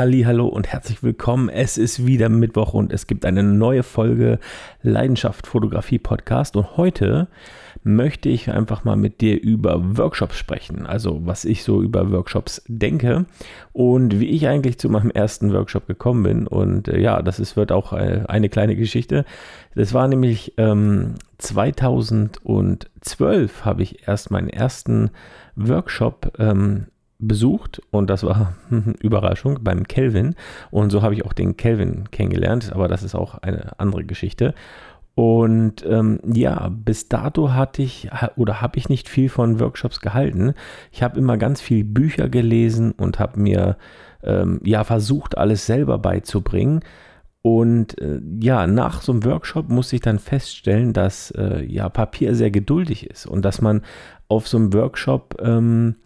Hallo und herzlich willkommen. Es ist wieder Mittwoch und es gibt eine neue Folge Leidenschaft Fotografie Podcast und heute möchte ich einfach mal mit dir über Workshops sprechen. Also was ich so über Workshops denke und wie ich eigentlich zu meinem ersten Workshop gekommen bin. Und äh, ja, das ist, wird auch eine, eine, kleine Geschichte. Das war nämlich ähm, 2012 habe ich erst meinen ersten Workshop ähm, besucht und das war Überraschung beim Kelvin und so habe ich auch den Kelvin kennengelernt, aber das ist auch eine andere Geschichte. Und ähm, ja, bis dato hatte ich oder habe ich nicht viel von Workshops gehalten. Ich habe immer ganz viel Bücher gelesen und habe mir ähm, ja versucht, alles selber beizubringen. Und äh, ja, nach so einem Workshop musste ich dann feststellen, dass äh, ja Papier sehr geduldig ist und dass man auf so einem Workshop ähm,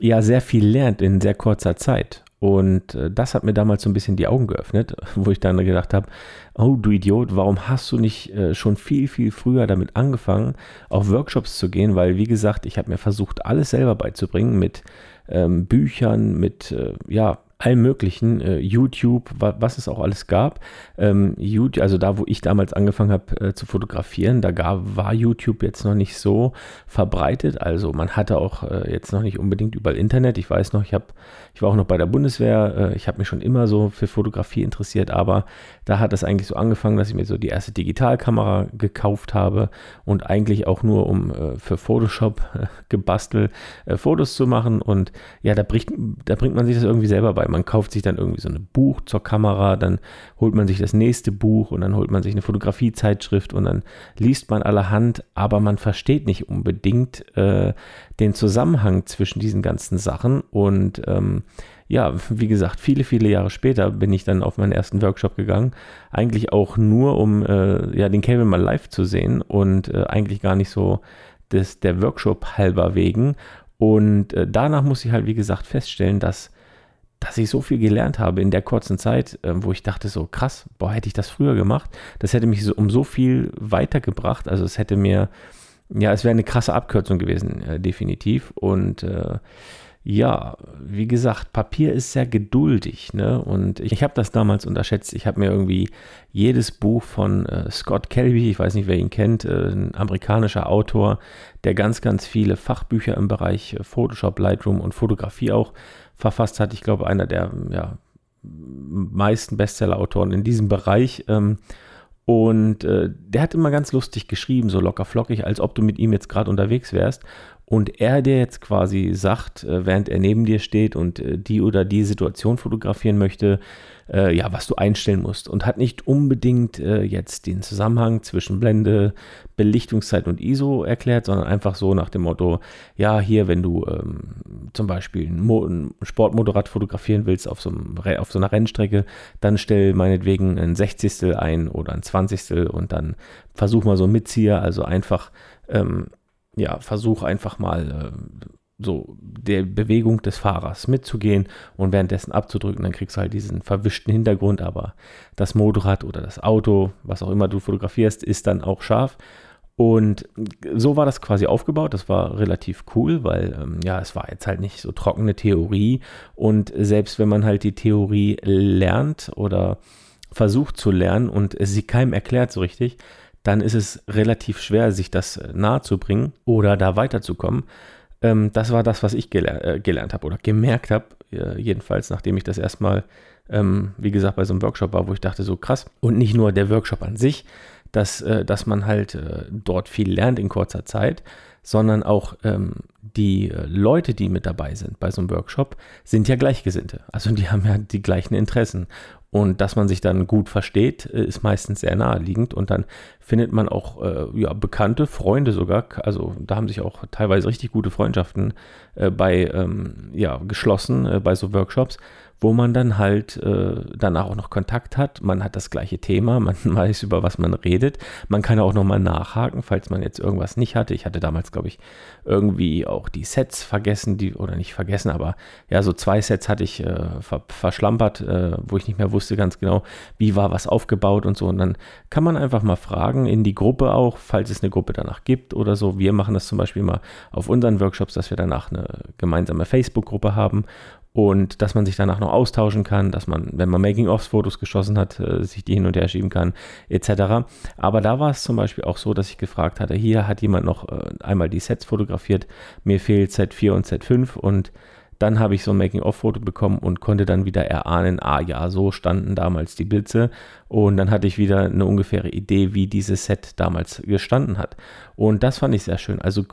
ja sehr viel lernt in sehr kurzer Zeit. Und äh, das hat mir damals so ein bisschen die Augen geöffnet, wo ich dann gedacht habe, oh du Idiot, warum hast du nicht äh, schon viel, viel früher damit angefangen, auf Workshops zu gehen? Weil, wie gesagt, ich habe mir versucht, alles selber beizubringen mit ähm, Büchern, mit, äh, ja, allem möglichen, äh, YouTube, wa was es auch alles gab. Ähm, YouTube, also da, wo ich damals angefangen habe äh, zu fotografieren, da gab, war YouTube jetzt noch nicht so verbreitet. Also man hatte auch äh, jetzt noch nicht unbedingt überall Internet. Ich weiß noch, ich habe, ich war auch noch bei der Bundeswehr. Äh, ich habe mich schon immer so für Fotografie interessiert, aber da hat es eigentlich so angefangen, dass ich mir so die erste Digitalkamera gekauft habe und eigentlich auch nur um äh, für Photoshop äh, gebastelt Fotos zu machen. Und ja, da, bricht, da bringt man sich das irgendwie selber bei man kauft sich dann irgendwie so ein Buch zur Kamera, dann holt man sich das nächste Buch und dann holt man sich eine Fotografiezeitschrift und dann liest man allerhand, aber man versteht nicht unbedingt äh, den Zusammenhang zwischen diesen ganzen Sachen und ähm, ja, wie gesagt, viele, viele Jahre später bin ich dann auf meinen ersten Workshop gegangen. Eigentlich auch nur, um äh, ja, den Kevin mal live zu sehen und äh, eigentlich gar nicht so des, der Workshop halber wegen. Und äh, danach muss ich halt, wie gesagt, feststellen, dass dass ich so viel gelernt habe in der kurzen Zeit, äh, wo ich dachte so, krass, boah, hätte ich das früher gemacht, das hätte mich so, um so viel weitergebracht. Also es hätte mir, ja, es wäre eine krasse Abkürzung gewesen, äh, definitiv. Und äh, ja, wie gesagt, Papier ist sehr geduldig, ne? Und ich, ich habe das damals unterschätzt. Ich habe mir irgendwie jedes Buch von äh, Scott Kelby, ich weiß nicht, wer ihn kennt, äh, ein amerikanischer Autor, der ganz, ganz viele Fachbücher im Bereich äh, Photoshop, Lightroom und Fotografie auch verfasst hat. Ich glaube, einer der ja, meisten Bestseller-Autoren in diesem Bereich. Ähm, und äh, der hat immer ganz lustig geschrieben, so locker flockig, als ob du mit ihm jetzt gerade unterwegs wärst. Und er, der jetzt quasi sagt, äh, während er neben dir steht und äh, die oder die Situation fotografieren möchte, äh, ja, was du einstellen musst. Und hat nicht unbedingt jetzt den Zusammenhang zwischen Blende, Belichtungszeit und ISO erklärt, sondern einfach so nach dem Motto, ja, hier, wenn du ähm, zum Beispiel ein, Mo ein Sportmotorrad fotografieren willst auf so, einem, auf so einer Rennstrecke, dann stell meinetwegen ein Sechzigstel ein oder ein Zwanzigstel und dann versuch mal so ein Mitzieher, also einfach ähm, ja, versuch einfach mal äh, so der Bewegung des Fahrers mitzugehen und währenddessen abzudrücken, dann kriegst du halt diesen verwischten Hintergrund, aber das Motorrad oder das Auto, was auch immer du fotografierst, ist dann auch scharf. Und so war das quasi aufgebaut. Das war relativ cool, weil ähm, ja, es war jetzt halt nicht so trockene Theorie. Und selbst wenn man halt die Theorie lernt oder versucht zu lernen und sie keinem erklärt so richtig, dann ist es relativ schwer, sich das äh, nahe zu bringen oder da weiterzukommen. Ähm, das war das, was ich geler äh, gelernt habe oder gemerkt habe, äh, jedenfalls, nachdem ich das erstmal, ähm, wie gesagt, bei so einem Workshop war, wo ich dachte, so krass. Und nicht nur der Workshop an sich, dass, dass man halt dort viel lernt in kurzer Zeit, sondern auch ähm, die Leute, die mit dabei sind bei so einem Workshop, sind ja Gleichgesinnte. Also die haben ja die gleichen Interessen. Und dass man sich dann gut versteht, äh, ist meistens sehr naheliegend. Und dann findet man auch äh, ja, bekannte Freunde sogar. Also da haben sich auch teilweise richtig gute Freundschaften äh, bei ähm, ja, geschlossen äh, bei so Workshops, wo man dann halt äh, danach auch noch Kontakt hat. Man hat das gleiche Thema, man weiß, über was man redet. Man kann auch nochmal nachhaken, falls man jetzt irgendwas nicht hatte. Ich hatte damals, glaube ich, irgendwie auch die Sets vergessen, die, oder nicht vergessen, aber ja, so zwei Sets hatte ich äh, ver verschlampert, äh, wo ich nicht mehr wusste ganz genau, wie war was aufgebaut und so. Und dann kann man einfach mal fragen in die Gruppe auch, falls es eine Gruppe danach gibt oder so. Wir machen das zum Beispiel mal auf unseren Workshops, dass wir danach eine gemeinsame Facebook-Gruppe haben und dass man sich danach noch austauschen kann, dass man, wenn man Making-ofs-Fotos geschossen hat, äh, sich die hin und her schieben kann, etc. Aber da war es zum Beispiel auch so, dass ich gefragt hatte, hier hat jemand noch äh, einmal die Sets fotografiert, mir fehlt Set 4 und Set 5 und dann habe ich so ein Making-of-Foto bekommen und konnte dann wieder erahnen, ah ja, so standen damals die Blitze. Und dann hatte ich wieder eine ungefähre Idee, wie dieses Set damals gestanden hat. Und das fand ich sehr schön. Also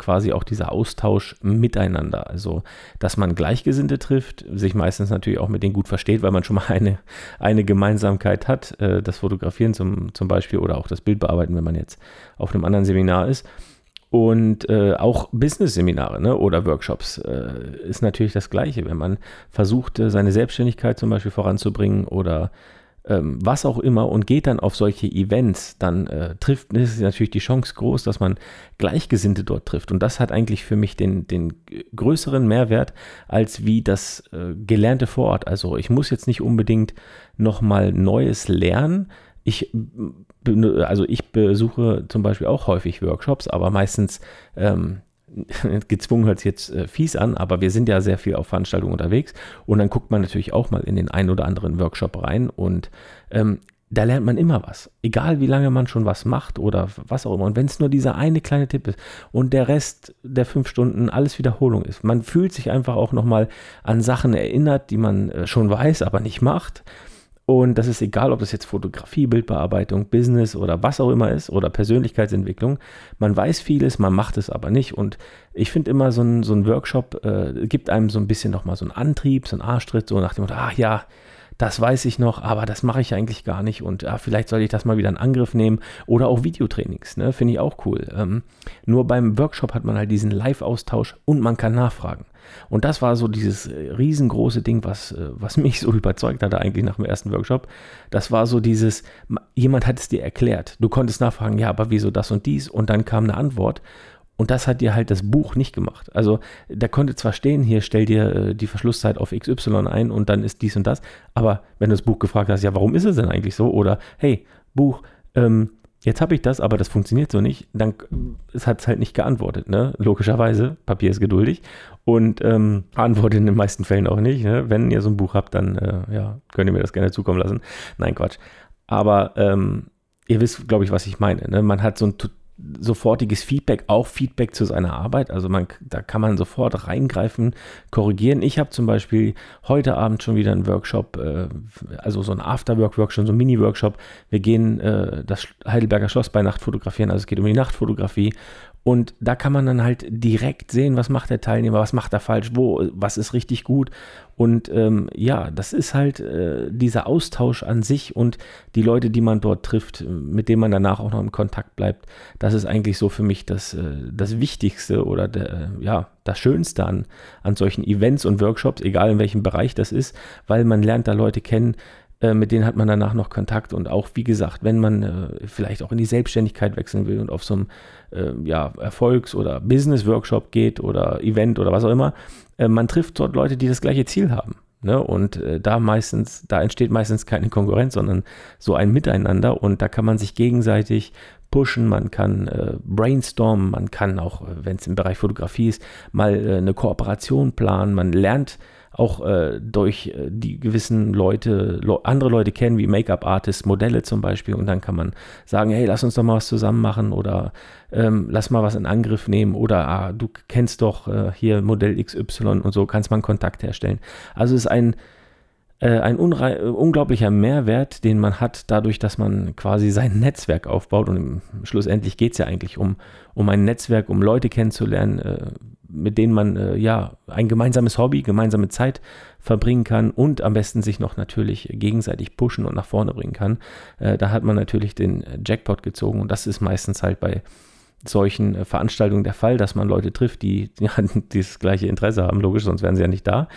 quasi auch dieser Austausch miteinander. Also, dass man Gleichgesinnte trifft, sich meistens natürlich auch mit denen gut versteht, weil man schon mal eine, eine Gemeinsamkeit hat. Äh, das Fotografieren zum, zum Beispiel oder auch das Bild bearbeiten, wenn man jetzt auf einem anderen Seminar ist. Und äh, auch Business-Seminare ne, oder Workshops äh, ist natürlich das Gleiche. Wenn man versucht, äh, seine Selbstständigkeit zum Beispiel voranzubringen oder ähm, was auch immer und geht dann auf solche Events, dann äh, trifft, ist natürlich die Chance groß, dass man Gleichgesinnte dort trifft. Und das hat eigentlich für mich den, den größeren Mehrwert als wie das äh, Gelernte vor Ort. Also ich muss jetzt nicht unbedingt nochmal Neues lernen, ich, also ich besuche zum Beispiel auch häufig Workshops, aber meistens ähm, gezwungen hört sich jetzt äh, fies an, aber wir sind ja sehr viel auf Veranstaltungen unterwegs und dann guckt man natürlich auch mal in den einen oder anderen Workshop rein und ähm, da lernt man immer was. Egal wie lange man schon was macht oder was auch immer. Und wenn es nur dieser eine kleine Tipp ist und der Rest der fünf Stunden alles Wiederholung ist, man fühlt sich einfach auch nochmal an Sachen erinnert, die man äh, schon weiß, aber nicht macht. Und das ist egal, ob das jetzt Fotografie, Bildbearbeitung, Business oder was auch immer ist oder Persönlichkeitsentwicklung. Man weiß vieles, man macht es aber nicht. Und ich finde immer, so ein, so ein Workshop äh, gibt einem so ein bisschen nochmal so einen Antrieb, so einen Arschtritt, so nach dem Motto, ach ja, das weiß ich noch, aber das mache ich eigentlich gar nicht und ja, vielleicht sollte ich das mal wieder in Angriff nehmen oder auch Videotrainings, ne, finde ich auch cool. Ähm, nur beim Workshop hat man halt diesen Live-Austausch und man kann nachfragen. Und das war so dieses äh, riesengroße Ding, was, äh, was mich so überzeugt hatte eigentlich nach dem ersten Workshop. Das war so dieses, jemand hat es dir erklärt. Du konntest nachfragen, ja, aber wieso das und dies? Und dann kam eine Antwort. Und das hat dir halt das Buch nicht gemacht. Also da konnte zwar stehen, hier stell dir äh, die Verschlusszeit auf XY ein und dann ist dies und das. Aber wenn du das Buch gefragt hast, ja, warum ist es denn eigentlich so? Oder hey, Buch, ähm, jetzt habe ich das, aber das funktioniert so nicht, dann es hat es halt nicht geantwortet, ne? Logischerweise, Papier ist geduldig und ähm, antwortet in den meisten Fällen auch nicht. Ne? Wenn ihr so ein Buch habt, dann äh, ja, könnt ihr mir das gerne zukommen lassen. Nein, Quatsch. Aber ähm, ihr wisst, glaube ich, was ich meine. Ne? Man hat so ein sofortiges Feedback, auch Feedback zu seiner Arbeit. Also man, da kann man sofort reingreifen, korrigieren. Ich habe zum Beispiel heute Abend schon wieder einen Workshop, äh, also so ein Afterwork-Workshop, so ein Mini-Workshop. Wir gehen äh, das Heidelberger Schloss bei Nacht fotografieren, also es geht um die Nachtfotografie und da kann man dann halt direkt sehen, was macht der Teilnehmer, was macht er falsch, wo, was ist richtig gut. Und ähm, ja, das ist halt äh, dieser Austausch an sich und die Leute, die man dort trifft, mit denen man danach auch noch im Kontakt bleibt. Das ist eigentlich so für mich das, äh, das Wichtigste oder der, ja, das Schönste an, an solchen Events und Workshops, egal in welchem Bereich das ist, weil man lernt da Leute kennen, äh, mit denen hat man danach noch Kontakt und auch, wie gesagt, wenn man äh, vielleicht auch in die Selbstständigkeit wechseln will und auf so einem äh, ja, Erfolgs- oder Business-Workshop geht oder Event oder was auch immer, äh, man trifft dort Leute, die das gleiche Ziel haben. Ne? Und äh, da meistens, da entsteht meistens keine Konkurrenz, sondern so ein Miteinander und da kann man sich gegenseitig pushen, man kann äh, brainstormen, man kann auch, wenn es im Bereich Fotografie ist, mal eine Kooperation planen, man lernt auch äh, durch äh, die gewissen Leute, le andere Leute kennen, wie Make-up-Artists, Modelle zum Beispiel. Und dann kann man sagen, hey, lass uns doch mal was zusammen machen oder ähm, lass mal was in Angriff nehmen oder ah, du kennst doch äh, hier Modell XY und so kannst man Kontakt herstellen. Also es ist ein ein unglaublicher Mehrwert, den man hat, dadurch, dass man quasi sein Netzwerk aufbaut. Und schlussendlich geht es ja eigentlich um, um ein Netzwerk, um Leute kennenzulernen, äh, mit denen man äh, ja ein gemeinsames Hobby, gemeinsame Zeit verbringen kann und am besten sich noch natürlich gegenseitig pushen und nach vorne bringen kann. Äh, da hat man natürlich den Jackpot gezogen und das ist meistens halt bei solchen äh, Veranstaltungen der Fall, dass man Leute trifft, die ja, dieses gleiche Interesse haben, logisch, sonst wären sie ja nicht da.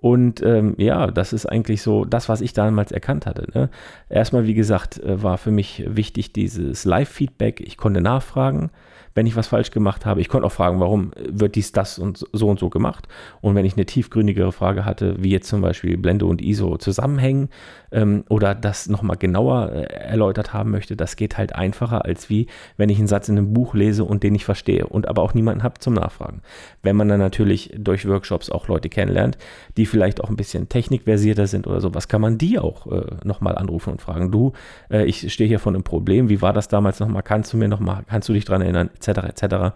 Und ähm, ja, das ist eigentlich so das, was ich damals erkannt hatte. Ne? Erstmal, wie gesagt, äh, war für mich wichtig dieses Live-Feedback. Ich konnte nachfragen wenn ich was falsch gemacht habe. Ich konnte auch fragen, warum wird dies, das und so und so gemacht. Und wenn ich eine tiefgründigere Frage hatte, wie jetzt zum Beispiel Blende und ISO zusammenhängen ähm, oder das nochmal genauer äh, erläutert haben möchte, das geht halt einfacher, als wie wenn ich einen Satz in einem Buch lese und den ich verstehe und aber auch niemanden habe zum Nachfragen. Wenn man dann natürlich durch Workshops auch Leute kennenlernt, die vielleicht auch ein bisschen technikversierter sind oder so, was kann man die auch äh, nochmal anrufen und fragen, du, äh, ich stehe hier vor einem Problem, wie war das damals nochmal, kannst du mir nochmal, kannst du dich daran erinnern, etc., etc.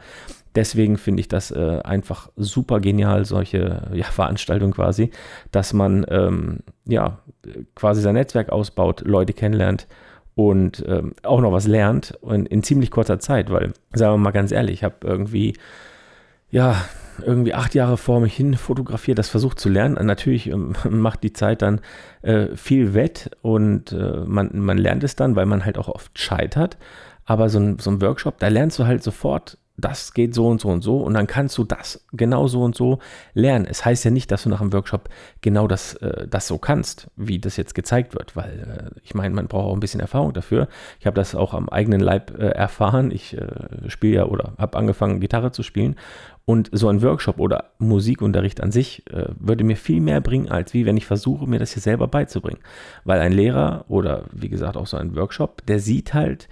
Deswegen finde ich das äh, einfach super genial, solche ja, Veranstaltungen quasi, dass man ähm, ja quasi sein Netzwerk ausbaut, Leute kennenlernt und ähm, auch noch was lernt in, in ziemlich kurzer Zeit, weil, sagen wir mal ganz ehrlich, ich habe irgendwie ja, irgendwie acht Jahre vor mich hin fotografiert, das versucht zu lernen. Natürlich ähm, macht die Zeit dann äh, viel wett und äh, man, man lernt es dann, weil man halt auch oft scheitert. Aber so ein, so ein Workshop, da lernst du halt sofort das geht so und so und so und dann kannst du das genau so und so lernen. Es heißt ja nicht, dass du nach einem Workshop genau das, äh, das so kannst, wie das jetzt gezeigt wird, weil äh, ich meine, man braucht auch ein bisschen Erfahrung dafür. Ich habe das auch am eigenen Leib äh, erfahren. Ich äh, spiele ja oder habe angefangen, Gitarre zu spielen und so ein Workshop oder Musikunterricht an sich äh, würde mir viel mehr bringen, als wie wenn ich versuche, mir das hier selber beizubringen. Weil ein Lehrer oder wie gesagt auch so ein Workshop, der sieht halt,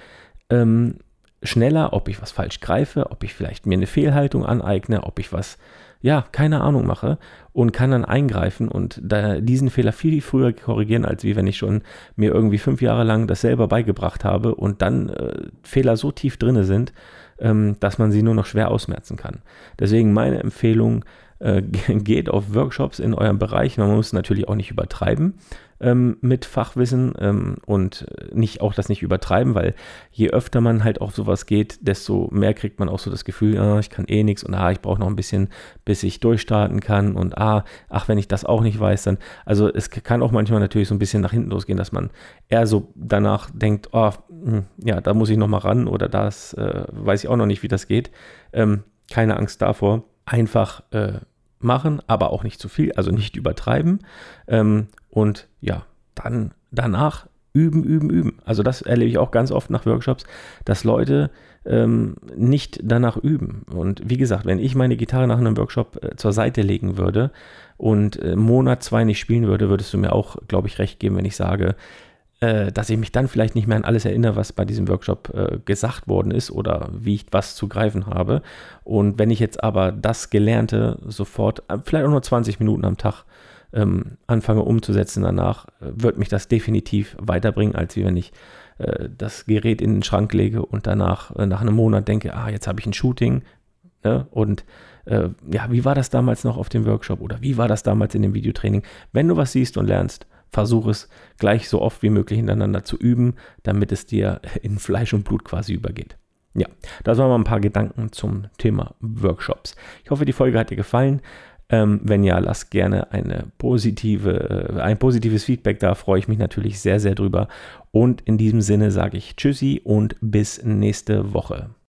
ähm, schneller, ob ich was falsch greife, ob ich vielleicht mir eine Fehlhaltung aneigne, ob ich was, ja, keine Ahnung mache und kann dann eingreifen und da diesen Fehler viel früher korrigieren, als wie wenn ich schon mir irgendwie fünf Jahre lang das selber beigebracht habe und dann äh, Fehler so tief drinne sind, ähm, dass man sie nur noch schwer ausmerzen kann. Deswegen meine Empfehlung, äh, geht auf Workshops in eurem Bereich. Man muss natürlich auch nicht übertreiben ähm, mit Fachwissen ähm, und nicht auch das nicht übertreiben, weil je öfter man halt auf sowas geht, desto mehr kriegt man auch so das Gefühl, ah, ich kann eh nichts und ah, ich brauche noch ein bisschen, bis ich durchstarten kann und ah, ach, wenn ich das auch nicht weiß, dann, also es kann auch manchmal natürlich so ein bisschen nach hinten losgehen, dass man eher so danach denkt, oh, ja, da muss ich noch mal ran oder das äh, weiß ich auch noch nicht, wie das geht. Ähm, keine Angst davor. Einfach äh, machen, aber auch nicht zu viel, also nicht übertreiben. Ähm, und ja, dann danach üben, üben, üben. Also das erlebe ich auch ganz oft nach Workshops, dass Leute ähm, nicht danach üben. Und wie gesagt, wenn ich meine Gitarre nach einem Workshop äh, zur Seite legen würde und äh, Monat, zwei nicht spielen würde, würdest du mir auch, glaube ich, recht geben, wenn ich sage, dass ich mich dann vielleicht nicht mehr an alles erinnere, was bei diesem Workshop äh, gesagt worden ist oder wie ich was zu greifen habe. Und wenn ich jetzt aber das Gelernte sofort, äh, vielleicht auch nur 20 Minuten am Tag ähm, anfange umzusetzen danach, äh, wird mich das definitiv weiterbringen, als wie wenn ich äh, das Gerät in den Schrank lege und danach nach einem Monat denke, ah, jetzt habe ich ein Shooting ne? und ja, wie war das damals noch auf dem Workshop oder wie war das damals in dem Videotraining? Wenn du was siehst und lernst, versuch es gleich so oft wie möglich hintereinander zu üben, damit es dir in Fleisch und Blut quasi übergeht. Ja, das waren mal ein paar Gedanken zum Thema Workshops. Ich hoffe, die Folge hat dir gefallen. Ähm, wenn ja, lass gerne eine positive, äh, ein positives Feedback da, freue ich mich natürlich sehr, sehr drüber. Und in diesem Sinne sage ich Tschüssi und bis nächste Woche.